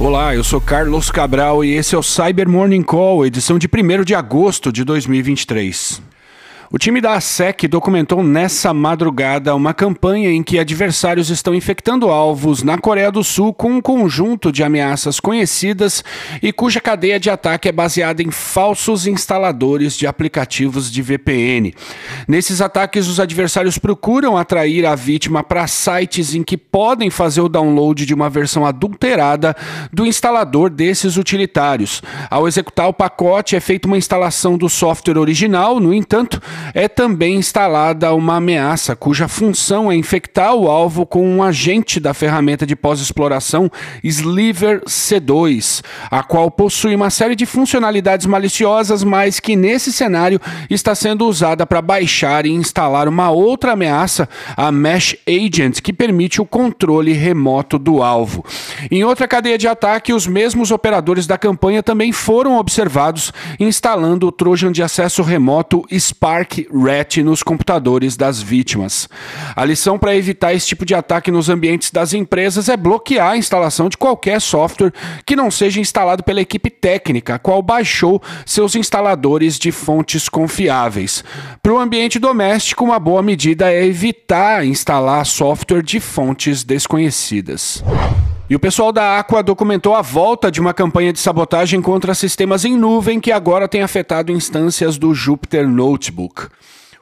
Olá, eu sou Carlos Cabral e esse é o Cyber Morning Call, edição de 1 de agosto de 2023. O time da ASEC documentou nessa madrugada uma campanha em que adversários estão infectando alvos na Coreia do Sul com um conjunto de ameaças conhecidas e cuja cadeia de ataque é baseada em falsos instaladores de aplicativos de VPN. Nesses ataques, os adversários procuram atrair a vítima para sites em que podem fazer o download de uma versão adulterada do instalador desses utilitários. Ao executar o pacote, é feita uma instalação do software original, no entanto, é também instalada uma ameaça cuja função é infectar o alvo com um agente da ferramenta de pós-exploração Sliver C2, a qual possui uma série de funcionalidades maliciosas, mas que nesse cenário está sendo usada para baixar e instalar uma outra ameaça, a Mesh Agent, que permite o controle remoto do alvo. Em outra cadeia de ataque, os mesmos operadores da campanha também foram observados instalando o Trojan de acesso remoto Spark Rat nos computadores das vítimas. A lição para evitar esse tipo de ataque nos ambientes das empresas é bloquear a instalação de qualquer software que não seja instalado pela equipe técnica, a qual baixou seus instaladores de fontes confiáveis. Para o ambiente doméstico, uma boa medida é evitar instalar software de fontes desconhecidas. E o pessoal da Aqua documentou a volta de uma campanha de sabotagem contra sistemas em nuvem que agora tem afetado instâncias do Jupyter Notebook.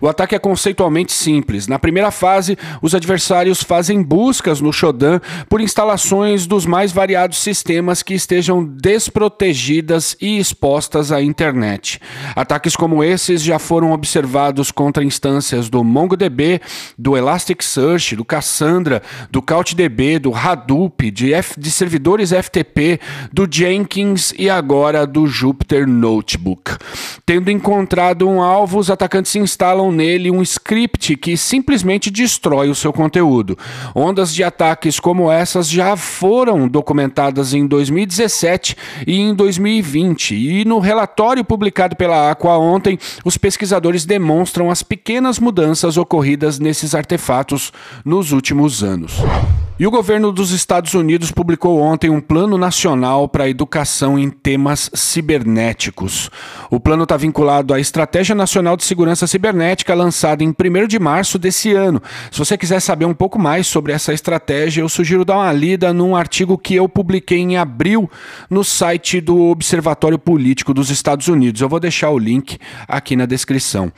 O ataque é conceitualmente simples. Na primeira fase, os adversários fazem buscas no Shodan por instalações dos mais variados sistemas que estejam desprotegidas e expostas à internet. Ataques como esses já foram observados contra instâncias do MongoDB, do Elasticsearch, do Cassandra, do CouchDB, do Hadoop, de, F de servidores FTP, do Jenkins e agora do Jupyter Notebook. Tendo encontrado um alvo, os atacantes instalam nele um script que simplesmente destrói o seu conteúdo. Ondas de ataques como essas já foram documentadas em 2017 e em 2020, e no relatório publicado pela Aqua ontem, os pesquisadores demonstram as pequenas mudanças ocorridas nesses artefatos nos últimos anos. E o governo dos Estados Unidos publicou ontem um plano nacional para a educação em temas cibernéticos. O plano está vinculado à Estratégia Nacional de Segurança Cibernética, lançada em 1 de março desse ano. Se você quiser saber um pouco mais sobre essa estratégia, eu sugiro dar uma lida num artigo que eu publiquei em abril no site do Observatório Político dos Estados Unidos. Eu vou deixar o link aqui na descrição.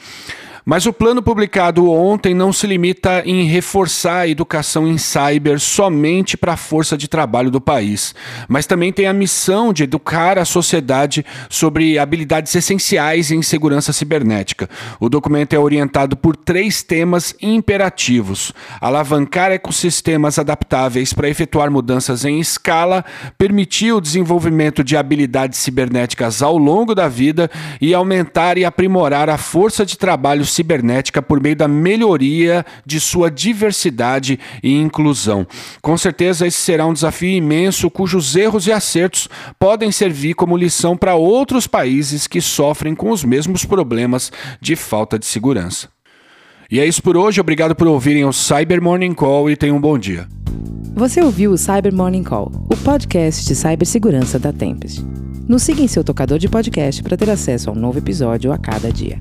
Mas o plano publicado ontem não se limita em reforçar a educação em cyber somente para a força de trabalho do país, mas também tem a missão de educar a sociedade sobre habilidades essenciais em segurança cibernética. O documento é orientado por três temas imperativos: alavancar ecossistemas adaptáveis para efetuar mudanças em escala, permitir o desenvolvimento de habilidades cibernéticas ao longo da vida e aumentar e aprimorar a força de trabalho cibernética por meio da melhoria de sua diversidade e inclusão. Com certeza, esse será um desafio imenso cujos erros e acertos podem servir como lição para outros países que sofrem com os mesmos problemas de falta de segurança. E é isso por hoje. Obrigado por ouvirem o Cyber Morning Call e tenham um bom dia. Você ouviu o Cyber Morning Call, o podcast de cibersegurança da Tempest. Nos siga em seu tocador de podcast para ter acesso a um novo episódio a cada dia.